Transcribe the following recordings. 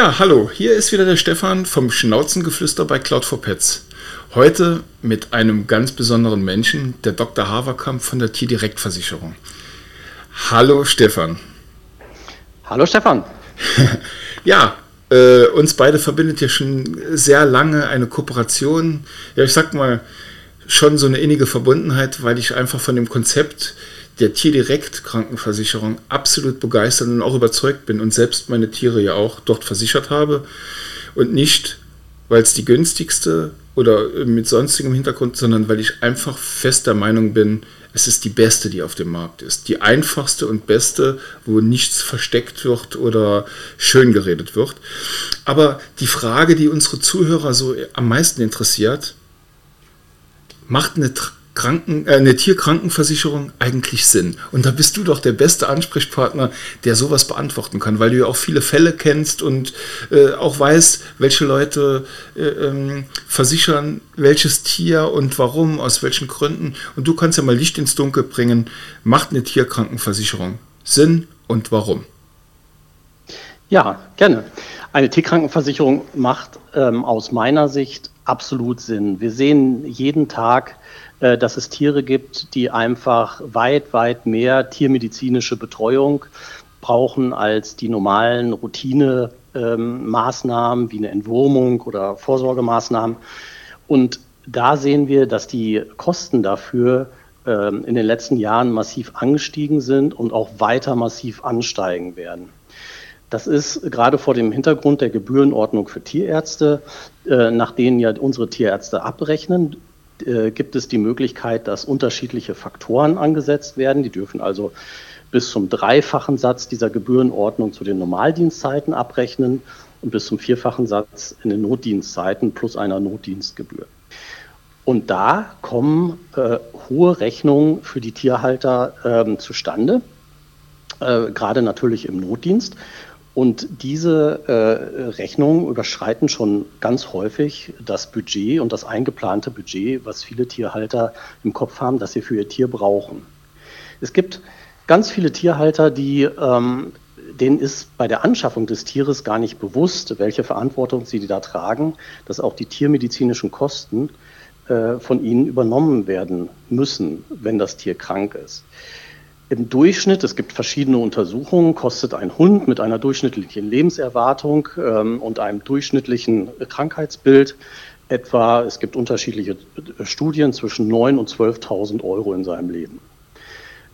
Ja, hallo, hier ist wieder der Stefan vom Schnauzengeflüster bei Cloud for Pets. Heute mit einem ganz besonderen Menschen, der Dr. Haverkamp von der Tierdirektversicherung. Hallo Stefan. Hallo Stefan. ja, äh, uns beide verbindet ja schon sehr lange eine Kooperation. Ja, ich sag mal, schon so eine innige Verbundenheit, weil ich einfach von dem Konzept der Tierdirekt-Krankenversicherung absolut begeistert und auch überzeugt bin und selbst meine Tiere ja auch dort versichert habe und nicht, weil es die günstigste oder mit sonstigem Hintergrund, sondern weil ich einfach fest der Meinung bin, es ist die beste, die auf dem Markt ist. Die einfachste und beste, wo nichts versteckt wird oder schön geredet wird. Aber die Frage, die unsere Zuhörer so am meisten interessiert, macht eine Kranken, äh, eine Tierkrankenversicherung eigentlich Sinn? Und da bist du doch der beste Ansprechpartner, der sowas beantworten kann, weil du ja auch viele Fälle kennst und äh, auch weißt, welche Leute äh, ähm, versichern welches Tier und warum, aus welchen Gründen. Und du kannst ja mal Licht ins Dunkel bringen. Macht eine Tierkrankenversicherung Sinn und warum? Ja, gerne. Eine Tierkrankenversicherung macht ähm, aus meiner Sicht absolut Sinn. Wir sehen jeden Tag, dass es Tiere gibt, die einfach weit, weit mehr tiermedizinische Betreuung brauchen als die normalen Routine-Maßnahmen ähm, wie eine Entwurmung oder Vorsorgemaßnahmen. Und da sehen wir, dass die Kosten dafür ähm, in den letzten Jahren massiv angestiegen sind und auch weiter massiv ansteigen werden. Das ist gerade vor dem Hintergrund der Gebührenordnung für Tierärzte, äh, nach denen ja unsere Tierärzte abrechnen, äh, gibt es die Möglichkeit, dass unterschiedliche Faktoren angesetzt werden. Die dürfen also bis zum dreifachen Satz dieser Gebührenordnung zu den Normaldienstzeiten abrechnen und bis zum vierfachen Satz in den Notdienstzeiten plus einer Notdienstgebühr. Und da kommen äh, hohe Rechnungen für die Tierhalter äh, zustande, äh, gerade natürlich im Notdienst. Und diese äh, Rechnungen überschreiten schon ganz häufig das Budget und das eingeplante Budget, was viele Tierhalter im Kopf haben, dass sie für ihr Tier brauchen. Es gibt ganz viele Tierhalter, die, ähm, denen ist bei der Anschaffung des Tieres gar nicht bewusst, welche Verantwortung sie da tragen, dass auch die tiermedizinischen Kosten äh, von ihnen übernommen werden müssen, wenn das Tier krank ist. Im Durchschnitt, es gibt verschiedene Untersuchungen, kostet ein Hund mit einer durchschnittlichen Lebenserwartung ähm, und einem durchschnittlichen Krankheitsbild etwa, es gibt unterschiedliche Studien, zwischen 9.000 und 12.000 Euro in seinem Leben.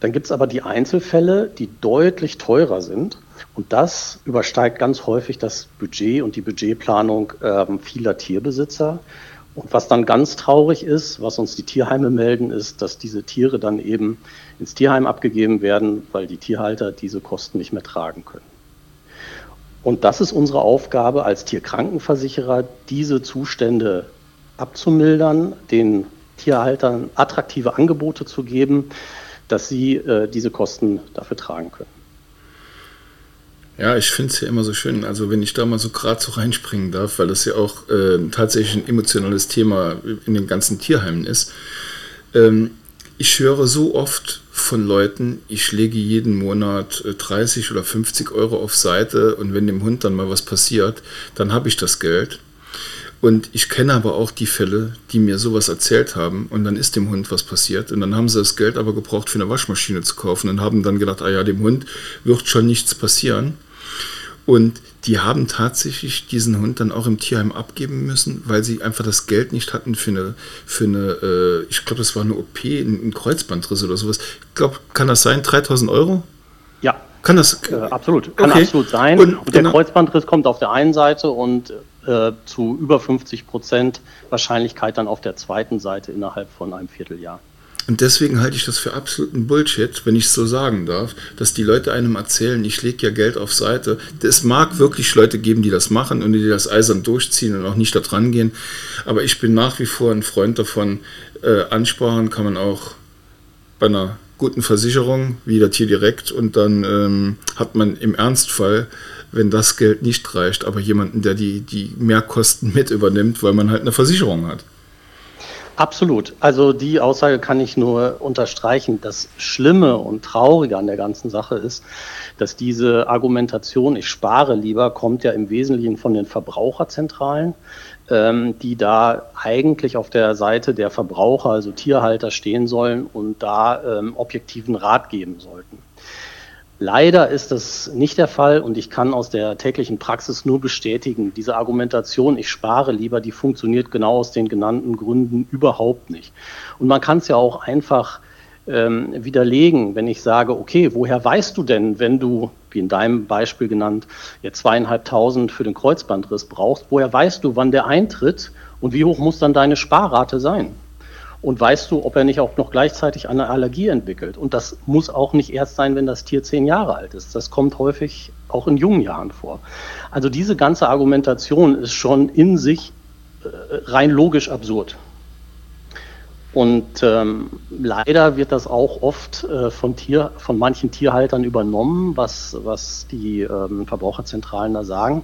Dann gibt es aber die Einzelfälle, die deutlich teurer sind. Und das übersteigt ganz häufig das Budget und die Budgetplanung äh, vieler Tierbesitzer. Und was dann ganz traurig ist, was uns die Tierheime melden, ist, dass diese Tiere dann eben ins Tierheim abgegeben werden, weil die Tierhalter diese Kosten nicht mehr tragen können. Und das ist unsere Aufgabe als Tierkrankenversicherer, diese Zustände abzumildern, den Tierhaltern attraktive Angebote zu geben, dass sie äh, diese Kosten dafür tragen können. Ja, ich finde es ja immer so schön, also wenn ich da mal so gerade so reinspringen darf, weil das ja auch äh, tatsächlich ein emotionales Thema in den ganzen Tierheimen ist. Ähm, ich höre so oft von Leuten, ich lege jeden Monat 30 äh, oder 50 Euro auf Seite und wenn dem Hund dann mal was passiert, dann habe ich das Geld. Und ich kenne aber auch die Fälle, die mir sowas erzählt haben und dann ist dem Hund was passiert und dann haben sie das Geld aber gebraucht, für eine Waschmaschine zu kaufen und haben dann gedacht, ah ja, dem Hund wird schon nichts passieren. Und die haben tatsächlich diesen Hund dann auch im Tierheim abgeben müssen, weil sie einfach das Geld nicht hatten für eine, für eine äh, ich glaube, das war eine OP, ein Kreuzbandriss oder sowas. Ich glaube, kann das sein? 3000 Euro? Ja. Kann das? Äh, absolut. Kann okay. absolut sein. Und, und der genau. Kreuzbandriss kommt auf der einen Seite und äh, zu über 50 Prozent Wahrscheinlichkeit dann auf der zweiten Seite innerhalb von einem Vierteljahr. Und deswegen halte ich das für absoluten Bullshit, wenn ich es so sagen darf, dass die Leute einem erzählen, ich lege ja Geld auf Seite. Es mag wirklich Leute geben, die das machen und die das eisern durchziehen und auch nicht da dran gehen. Aber ich bin nach wie vor ein Freund davon, äh, ansparen kann man auch bei einer guten Versicherung, wie der Tier direkt, und dann ähm, hat man im Ernstfall, wenn das Geld nicht reicht, aber jemanden, der die, die Mehrkosten mit übernimmt, weil man halt eine Versicherung hat. Absolut. Also die Aussage kann ich nur unterstreichen. Das Schlimme und Traurige an der ganzen Sache ist, dass diese Argumentation, ich spare lieber, kommt ja im Wesentlichen von den Verbraucherzentralen, ähm, die da eigentlich auf der Seite der Verbraucher, also Tierhalter, stehen sollen und da ähm, objektiven Rat geben sollten. Leider ist das nicht der Fall und ich kann aus der täglichen Praxis nur bestätigen, diese Argumentation, ich spare lieber, die funktioniert genau aus den genannten Gründen überhaupt nicht. Und man kann es ja auch einfach ähm, widerlegen, wenn ich sage, okay, woher weißt du denn, wenn du, wie in deinem Beispiel genannt, jetzt zweieinhalbtausend für den Kreuzbandriss brauchst, woher weißt du, wann der eintritt und wie hoch muss dann deine Sparrate sein? Und weißt du, ob er nicht auch noch gleichzeitig eine Allergie entwickelt? Und das muss auch nicht erst sein, wenn das Tier zehn Jahre alt ist. Das kommt häufig auch in jungen Jahren vor. Also diese ganze Argumentation ist schon in sich äh, rein logisch absurd. Und ähm, leider wird das auch oft äh, von, Tier, von manchen Tierhaltern übernommen, was, was die ähm, Verbraucherzentralen da sagen.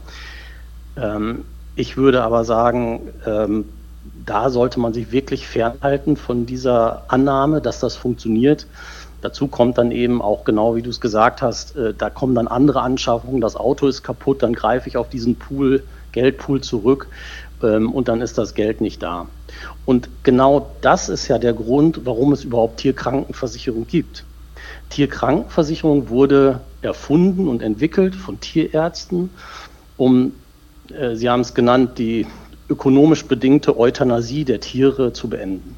Ähm, ich würde aber sagen, ähm, da sollte man sich wirklich fernhalten von dieser Annahme, dass das funktioniert. Dazu kommt dann eben auch genau, wie du es gesagt hast, äh, da kommen dann andere Anschaffungen, das Auto ist kaputt, dann greife ich auf diesen Pool, Geldpool zurück ähm, und dann ist das Geld nicht da. Und genau das ist ja der Grund, warum es überhaupt Tierkrankenversicherung gibt. Tierkrankenversicherung wurde erfunden und entwickelt von Tierärzten, um, äh, Sie haben es genannt, die ökonomisch bedingte Euthanasie der Tiere zu beenden.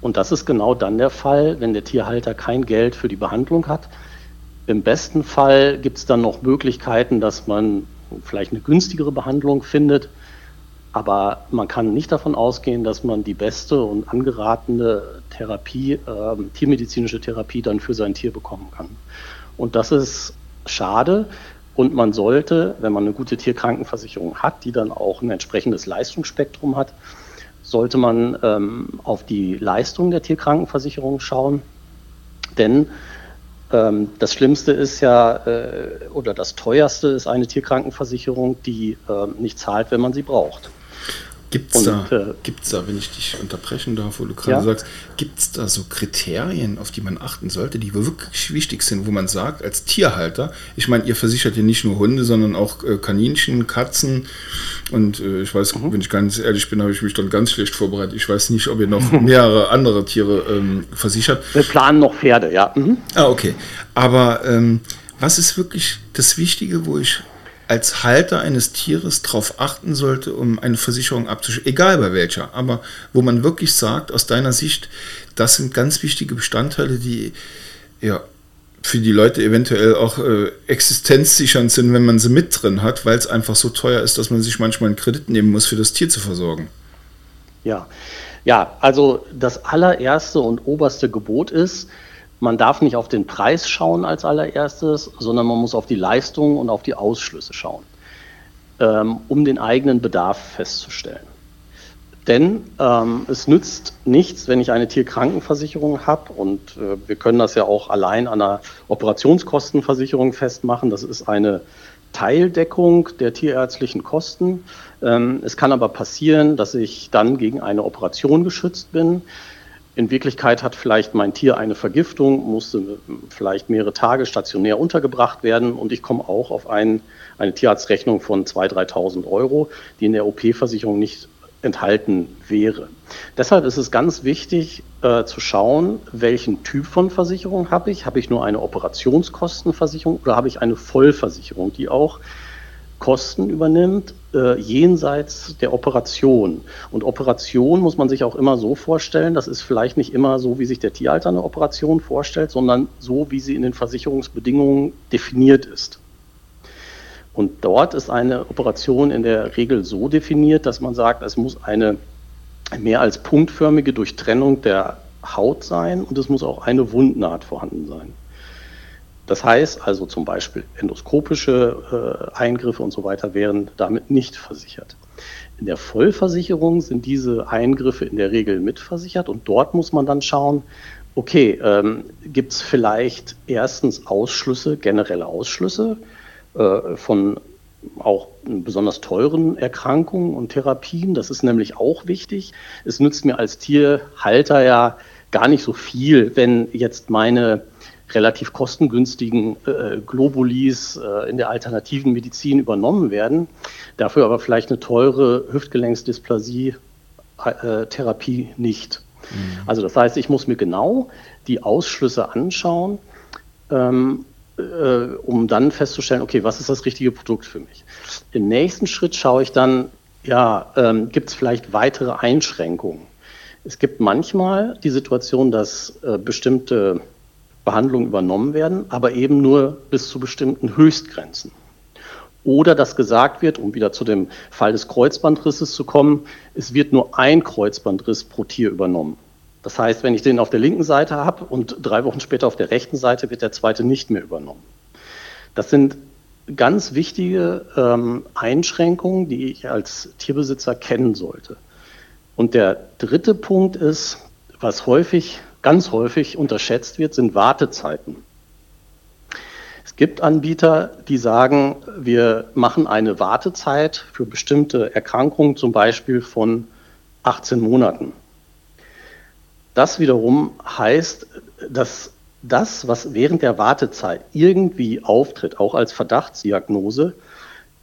Und das ist genau dann der Fall, wenn der Tierhalter kein Geld für die Behandlung hat. Im besten Fall gibt es dann noch Möglichkeiten, dass man vielleicht eine günstigere Behandlung findet. Aber man kann nicht davon ausgehen, dass man die beste und angeratene Therapie, äh, tiermedizinische Therapie dann für sein Tier bekommen kann. Und das ist schade, und man sollte, wenn man eine gute Tierkrankenversicherung hat, die dann auch ein entsprechendes Leistungsspektrum hat, sollte man ähm, auf die Leistung der Tierkrankenversicherung schauen. Denn ähm, das Schlimmste ist ja, äh, oder das teuerste ist eine Tierkrankenversicherung, die äh, nicht zahlt, wenn man sie braucht. Gibt es da, äh, gibt's da, wenn ich dich unterbrechen darf, wo du gerade ja? sagst, gibt es da so Kriterien, auf die man achten sollte, die wirklich wichtig sind, wo man sagt, als Tierhalter, ich meine, ihr versichert ja nicht nur Hunde, sondern auch äh, Kaninchen, Katzen und äh, ich weiß, mhm. wenn ich ganz ehrlich bin, habe ich mich dann ganz schlecht vorbereitet. Ich weiß nicht, ob ihr noch mehrere andere Tiere ähm, versichert. Wir planen noch Pferde, ja. Mhm. Ah, okay. Aber ähm, was ist wirklich das Wichtige, wo ich als Halter eines Tieres darauf achten sollte, um eine Versicherung abzuschließen, egal bei welcher, aber wo man wirklich sagt, aus deiner Sicht, das sind ganz wichtige Bestandteile, die ja für die Leute eventuell auch äh, existenzsichernd sind, wenn man sie mit drin hat, weil es einfach so teuer ist, dass man sich manchmal einen Kredit nehmen muss, für das Tier zu versorgen. Ja, ja, also das allererste und oberste Gebot ist, man darf nicht auf den Preis schauen als allererstes, sondern man muss auf die Leistung und auf die Ausschlüsse schauen, ähm, um den eigenen Bedarf festzustellen. Denn ähm, es nützt nichts, wenn ich eine Tierkrankenversicherung habe und äh, wir können das ja auch allein an einer Operationskostenversicherung festmachen. Das ist eine Teildeckung der tierärztlichen Kosten. Ähm, es kann aber passieren, dass ich dann gegen eine Operation geschützt bin. In Wirklichkeit hat vielleicht mein Tier eine Vergiftung, musste vielleicht mehrere Tage stationär untergebracht werden und ich komme auch auf ein, eine Tierarztrechnung von 2.000, 3.000 Euro, die in der OP-Versicherung nicht enthalten wäre. Deshalb ist es ganz wichtig äh, zu schauen, welchen Typ von Versicherung habe ich. Habe ich nur eine Operationskostenversicherung oder habe ich eine Vollversicherung, die auch Kosten übernimmt, äh, jenseits der Operation. Und Operation muss man sich auch immer so vorstellen, das ist vielleicht nicht immer so, wie sich der Tierhalter eine Operation vorstellt, sondern so, wie sie in den Versicherungsbedingungen definiert ist. Und dort ist eine Operation in der Regel so definiert, dass man sagt, es muss eine mehr als punktförmige Durchtrennung der Haut sein und es muss auch eine Wundnaht vorhanden sein. Das heißt also zum Beispiel endoskopische äh, Eingriffe und so weiter wären damit nicht versichert. In der Vollversicherung sind diese Eingriffe in der Regel mitversichert und dort muss man dann schauen, okay, ähm, gibt es vielleicht erstens Ausschlüsse, generelle Ausschlüsse äh, von auch besonders teuren Erkrankungen und Therapien. Das ist nämlich auch wichtig. Es nützt mir als Tierhalter ja gar nicht so viel, wenn jetzt meine relativ kostengünstigen äh, Globulis äh, in der alternativen Medizin übernommen werden, dafür aber vielleicht eine teure Hüftgelenksdysplasie-Therapie nicht. Mhm. Also das heißt, ich muss mir genau die Ausschlüsse anschauen, ähm, äh, um dann festzustellen, okay, was ist das richtige Produkt für mich? Im nächsten Schritt schaue ich dann, ja, ähm, gibt es vielleicht weitere Einschränkungen? Es gibt manchmal die Situation, dass äh, bestimmte Behandlungen übernommen werden, aber eben nur bis zu bestimmten Höchstgrenzen. Oder dass gesagt wird, um wieder zu dem Fall des Kreuzbandrisses zu kommen, es wird nur ein Kreuzbandriss pro Tier übernommen. Das heißt, wenn ich den auf der linken Seite habe und drei Wochen später auf der rechten Seite wird der zweite nicht mehr übernommen. Das sind ganz wichtige ähm, Einschränkungen, die ich als Tierbesitzer kennen sollte. Und der dritte Punkt ist, was häufig, ganz häufig unterschätzt wird, sind Wartezeiten. Es gibt Anbieter, die sagen, wir machen eine Wartezeit für bestimmte Erkrankungen, zum Beispiel von 18 Monaten. Das wiederum heißt, dass das, was während der Wartezeit irgendwie auftritt, auch als Verdachtsdiagnose,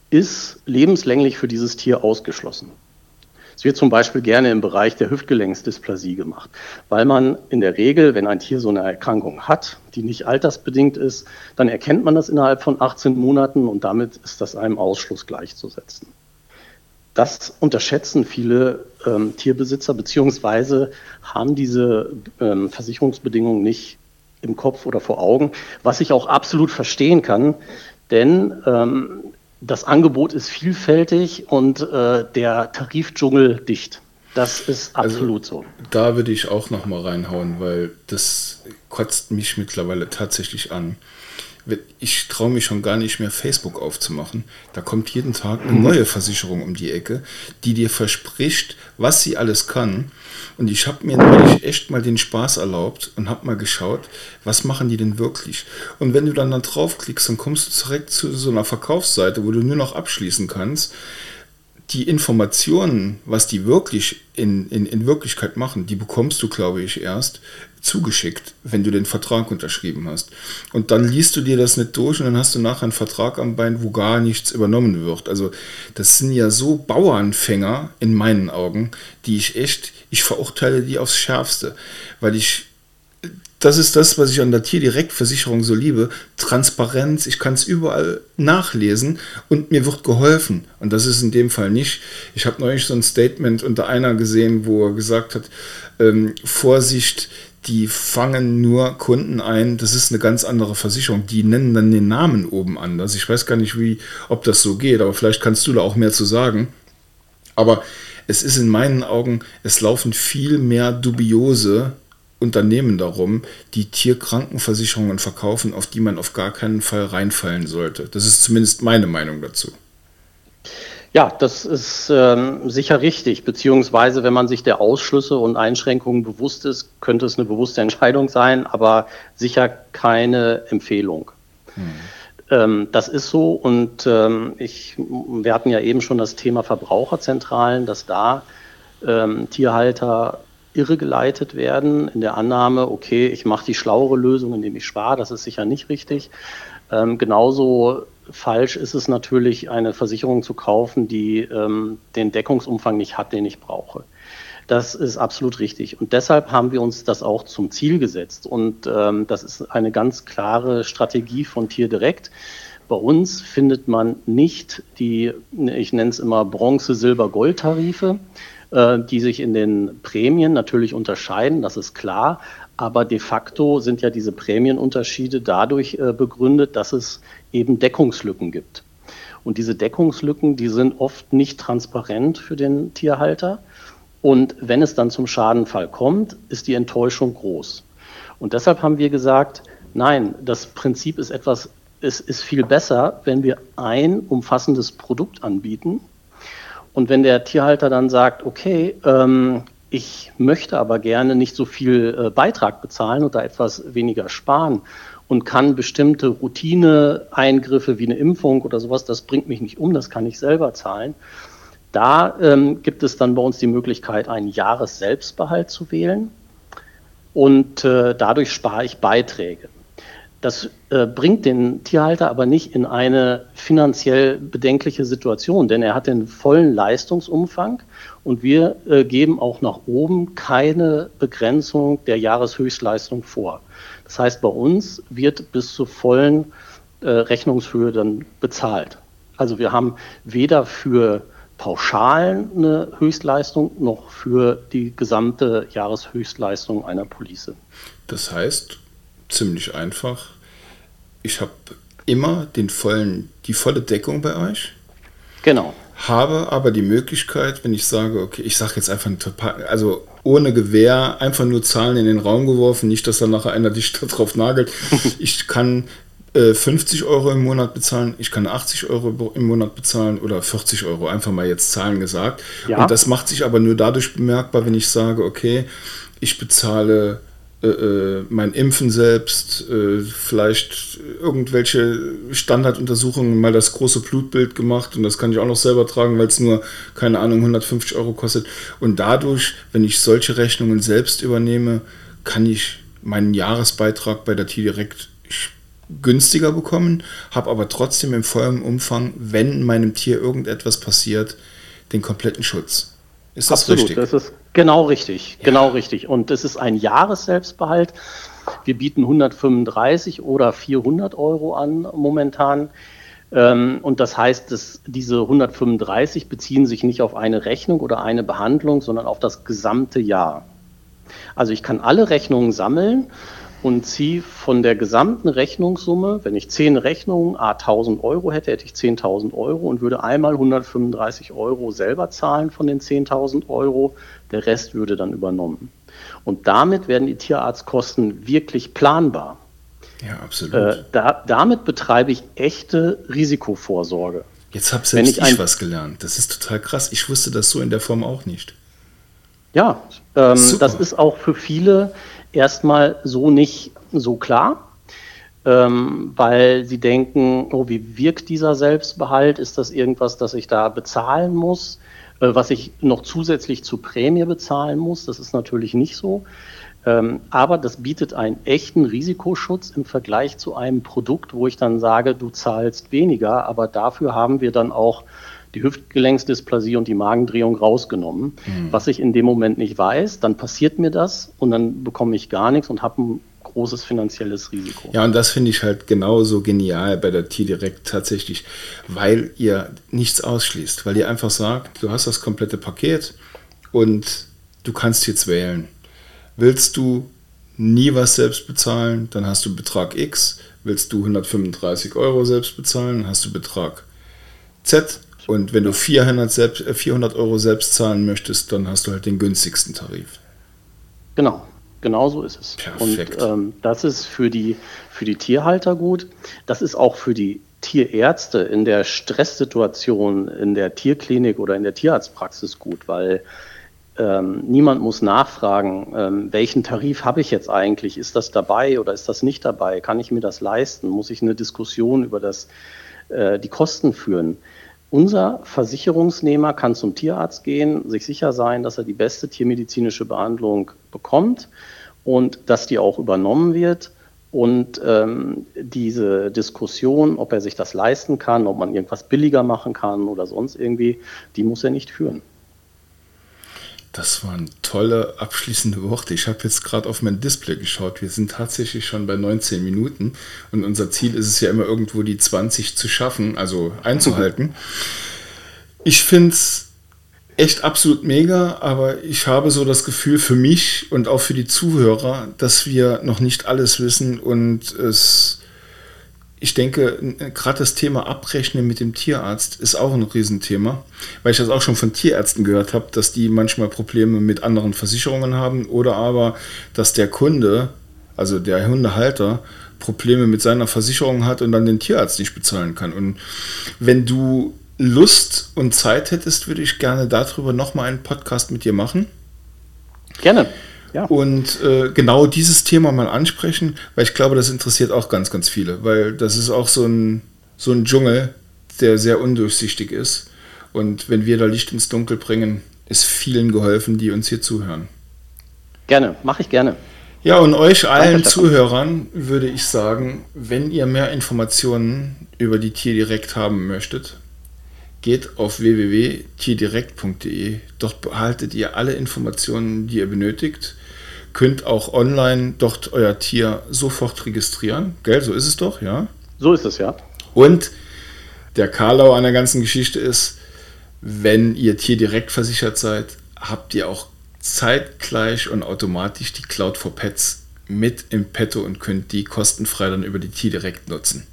ist lebenslänglich für dieses Tier ausgeschlossen. Es wird zum Beispiel gerne im Bereich der Hüftgelenksdysplasie gemacht, weil man in der Regel, wenn ein Tier so eine Erkrankung hat, die nicht altersbedingt ist, dann erkennt man das innerhalb von 18 Monaten und damit ist das einem Ausschluss gleichzusetzen. Das unterschätzen viele ähm, Tierbesitzer, beziehungsweise haben diese ähm, Versicherungsbedingungen nicht im Kopf oder vor Augen, was ich auch absolut verstehen kann, denn ähm, das Angebot ist vielfältig und äh, der Tarifdschungel dicht. Das ist also absolut also, so. Da würde ich auch noch mal reinhauen, weil das kotzt mich mittlerweile tatsächlich an ich traue mich schon gar nicht mehr, Facebook aufzumachen. Da kommt jeden Tag eine neue Versicherung um die Ecke, die dir verspricht, was sie alles kann. Und ich habe mir neulich echt mal den Spaß erlaubt und habe mal geschaut, was machen die denn wirklich. Und wenn du dann da draufklickst, dann kommst du direkt zu so einer Verkaufsseite, wo du nur noch abschließen kannst die Informationen, was die wirklich in, in, in Wirklichkeit machen, die bekommst du, glaube ich, erst zugeschickt, wenn du den Vertrag unterschrieben hast. Und dann liest du dir das nicht durch und dann hast du nachher einen Vertrag am Bein, wo gar nichts übernommen wird. Also das sind ja so Bauernfänger in meinen Augen, die ich echt, ich verurteile die aufs Schärfste, weil ich das ist das, was ich an der Tierdirektversicherung so liebe. Transparenz, ich kann es überall nachlesen und mir wird geholfen. Und das ist in dem Fall nicht. Ich habe neulich so ein Statement unter einer gesehen, wo er gesagt hat, ähm, Vorsicht, die fangen nur Kunden ein. Das ist eine ganz andere Versicherung. Die nennen dann den Namen oben anders. Ich weiß gar nicht, wie, ob das so geht, aber vielleicht kannst du da auch mehr zu sagen. Aber es ist in meinen Augen, es laufen viel mehr dubiose Unternehmen darum, die Tierkrankenversicherungen verkaufen, auf die man auf gar keinen Fall reinfallen sollte. Das ist zumindest meine Meinung dazu. Ja, das ist ähm, sicher richtig, beziehungsweise wenn man sich der Ausschlüsse und Einschränkungen bewusst ist, könnte es eine bewusste Entscheidung sein, aber sicher keine Empfehlung. Hm. Ähm, das ist so und ähm, ich, wir hatten ja eben schon das Thema Verbraucherzentralen, dass da ähm, Tierhalter irregeleitet werden in der Annahme, okay, ich mache die schlauere Lösung, indem ich spare, das ist sicher nicht richtig. Ähm, genauso falsch ist es natürlich, eine Versicherung zu kaufen, die ähm, den Deckungsumfang nicht hat, den ich brauche. Das ist absolut richtig. Und deshalb haben wir uns das auch zum Ziel gesetzt. Und ähm, das ist eine ganz klare Strategie von Tierdirekt. Bei uns findet man nicht die, ich nenne es immer Bronze, Silber, Gold-Tarife, äh, die sich in den Prämien natürlich unterscheiden, das ist klar. Aber de facto sind ja diese Prämienunterschiede dadurch äh, begründet, dass es eben Deckungslücken gibt. Und diese Deckungslücken, die sind oft nicht transparent für den Tierhalter. Und wenn es dann zum Schadenfall kommt, ist die Enttäuschung groß. Und deshalb haben wir gesagt, nein, das Prinzip ist etwas, es ist viel besser, wenn wir ein umfassendes Produkt anbieten, und wenn der Tierhalter dann sagt, okay, ähm, ich möchte aber gerne nicht so viel äh, Beitrag bezahlen da etwas weniger sparen und kann bestimmte Routineeingriffe wie eine Impfung oder sowas, das bringt mich nicht um, das kann ich selber zahlen. Da ähm, gibt es dann bei uns die Möglichkeit, einen Jahresselbstbehalt zu wählen und äh, dadurch spare ich Beiträge. Das äh, bringt den Tierhalter aber nicht in eine finanziell bedenkliche Situation, denn er hat den vollen Leistungsumfang und wir äh, geben auch nach oben keine Begrenzung der Jahreshöchstleistung vor. Das heißt, bei uns wird bis zur vollen äh, Rechnungshöhe dann bezahlt. Also wir haben weder für pauschal eine Höchstleistung noch für die gesamte Jahreshöchstleistung einer Police. Das heißt, ziemlich einfach, ich habe immer den vollen, die volle Deckung bei euch. Genau. Habe aber die Möglichkeit, wenn ich sage, okay, ich sage jetzt einfach, also ohne Gewehr, einfach nur Zahlen in den Raum geworfen, nicht, dass dann nachher einer dich darauf nagelt. ich kann 50 äh, Euro im Monat bezahlen, ich kann 80 Euro im Monat bezahlen oder 40 Euro, einfach mal jetzt Zahlen gesagt. Ja. Und das macht sich aber nur dadurch bemerkbar, wenn ich sage, okay, ich bezahle äh, äh mein Impfen selbst, äh, vielleicht irgendwelche Standarduntersuchungen, mal das große Blutbild gemacht und das kann ich auch noch selber tragen, weil es nur, keine Ahnung, 150 Euro kostet. Und dadurch, wenn ich solche Rechnungen selbst übernehme, kann ich meinen Jahresbeitrag bei der T direkt günstiger bekommen, habe aber trotzdem im vollen Umfang, wenn meinem Tier irgendetwas passiert, den kompletten Schutz. Ist das Absolut, richtig? Das ist genau richtig, ja. genau richtig. Und das ist ein Jahresselbstbehalt. Wir bieten 135 oder 400 Euro an momentan. Ähm, und das heißt, dass diese 135 beziehen sich nicht auf eine Rechnung oder eine Behandlung, sondern auf das gesamte Jahr. Also ich kann alle Rechnungen sammeln und ziehe von der gesamten Rechnungssumme, wenn ich zehn Rechnungen a 1000 Euro hätte, hätte ich 10.000 Euro und würde einmal 135 Euro selber zahlen von den 10.000 Euro. Der Rest würde dann übernommen. Und damit werden die Tierarztkosten wirklich planbar. Ja, absolut. Äh, da, damit betreibe ich echte Risikovorsorge. Jetzt habe selbst ich, ich was gelernt. Das ist total krass. Ich wusste das so in der Form auch nicht. Ja, ähm, das ist auch für viele erstmal so nicht so klar, ähm, weil sie denken, oh, wie wirkt dieser Selbstbehalt? Ist das irgendwas, das ich da bezahlen muss, äh, was ich noch zusätzlich zur Prämie bezahlen muss? Das ist natürlich nicht so. Ähm, aber das bietet einen echten Risikoschutz im Vergleich zu einem Produkt, wo ich dann sage, du zahlst weniger, aber dafür haben wir dann auch die Hüftgelenksdysplasie und die Magendrehung rausgenommen. Mhm. Was ich in dem Moment nicht weiß, dann passiert mir das und dann bekomme ich gar nichts und habe ein großes finanzielles Risiko. Ja, und das finde ich halt genauso genial bei der T-Direct tatsächlich, weil ihr nichts ausschließt, weil ihr einfach sagt, du hast das komplette Paket und du kannst jetzt wählen. Willst du nie was selbst bezahlen, dann hast du Betrag X. Willst du 135 Euro selbst bezahlen, hast du Betrag Z. Und wenn du 400, selbst, 400 äh, Euro selbst zahlen möchtest, dann hast du halt den günstigsten Tarif. Genau, genau so ist es. Perfekt. Und ähm, das ist für die, für die Tierhalter gut. Das ist auch für die Tierärzte in der Stresssituation in der Tierklinik oder in der Tierarztpraxis gut, weil ähm, niemand muss nachfragen, ähm, welchen Tarif habe ich jetzt eigentlich? Ist das dabei oder ist das nicht dabei? Kann ich mir das leisten? Muss ich eine Diskussion über das, äh, die Kosten führen? Unser Versicherungsnehmer kann zum Tierarzt gehen, sich sicher sein, dass er die beste tiermedizinische Behandlung bekommt und dass die auch übernommen wird. Und ähm, diese Diskussion, ob er sich das leisten kann, ob man irgendwas billiger machen kann oder sonst irgendwie, die muss er nicht führen. Das waren tolle abschließende Worte. Ich habe jetzt gerade auf mein Display geschaut. Wir sind tatsächlich schon bei 19 Minuten und unser Ziel ist es ja immer irgendwo die 20 zu schaffen, also einzuhalten. Ich finde es echt absolut mega, aber ich habe so das Gefühl für mich und auch für die Zuhörer, dass wir noch nicht alles wissen und es ich denke, gerade das Thema Abrechnen mit dem Tierarzt ist auch ein Riesenthema, weil ich das auch schon von Tierärzten gehört habe, dass die manchmal Probleme mit anderen Versicherungen haben oder aber, dass der Kunde, also der Hundehalter, Probleme mit seiner Versicherung hat und dann den Tierarzt nicht bezahlen kann. Und wenn du Lust und Zeit hättest, würde ich gerne darüber nochmal einen Podcast mit dir machen. Gerne. Ja. Und äh, genau dieses Thema mal ansprechen, weil ich glaube, das interessiert auch ganz, ganz viele, weil das ist auch so ein, so ein Dschungel, der sehr undurchsichtig ist. Und wenn wir da Licht ins Dunkel bringen, ist vielen geholfen, die uns hier zuhören. Gerne, mache ich gerne. Ja, und euch allen Danke, Zuhörern würde ich sagen, wenn ihr mehr Informationen über die Tierdirekt haben möchtet, geht auf www.tierdirekt.de. Dort behaltet ihr alle Informationen, die ihr benötigt. Könnt auch online dort euer Tier sofort registrieren. Gell, so ist es doch, ja? So ist es, ja. Und der Karlau an der ganzen Geschichte ist, wenn ihr Tierdirekt versichert seid, habt ihr auch zeitgleich und automatisch die Cloud for Pets mit im Petto und könnt die kostenfrei dann über die T direkt nutzen.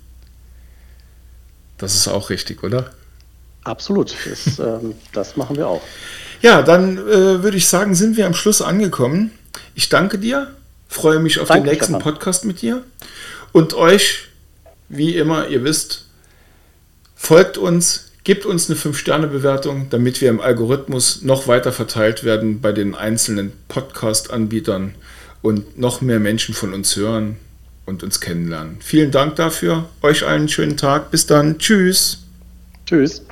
Das ist auch richtig, oder? Absolut, das, ähm, das machen wir auch. Ja, dann äh, würde ich sagen, sind wir am Schluss angekommen. Ich danke dir, freue mich auf danke, den nächsten Stefan. Podcast mit dir und euch, wie immer, ihr wisst, folgt uns, Gebt uns eine 5-Sterne-Bewertung, damit wir im Algorithmus noch weiter verteilt werden bei den einzelnen Podcast-Anbietern und noch mehr Menschen von uns hören und uns kennenlernen. Vielen Dank dafür. Euch allen einen schönen Tag. Bis dann. Tschüss. Tschüss.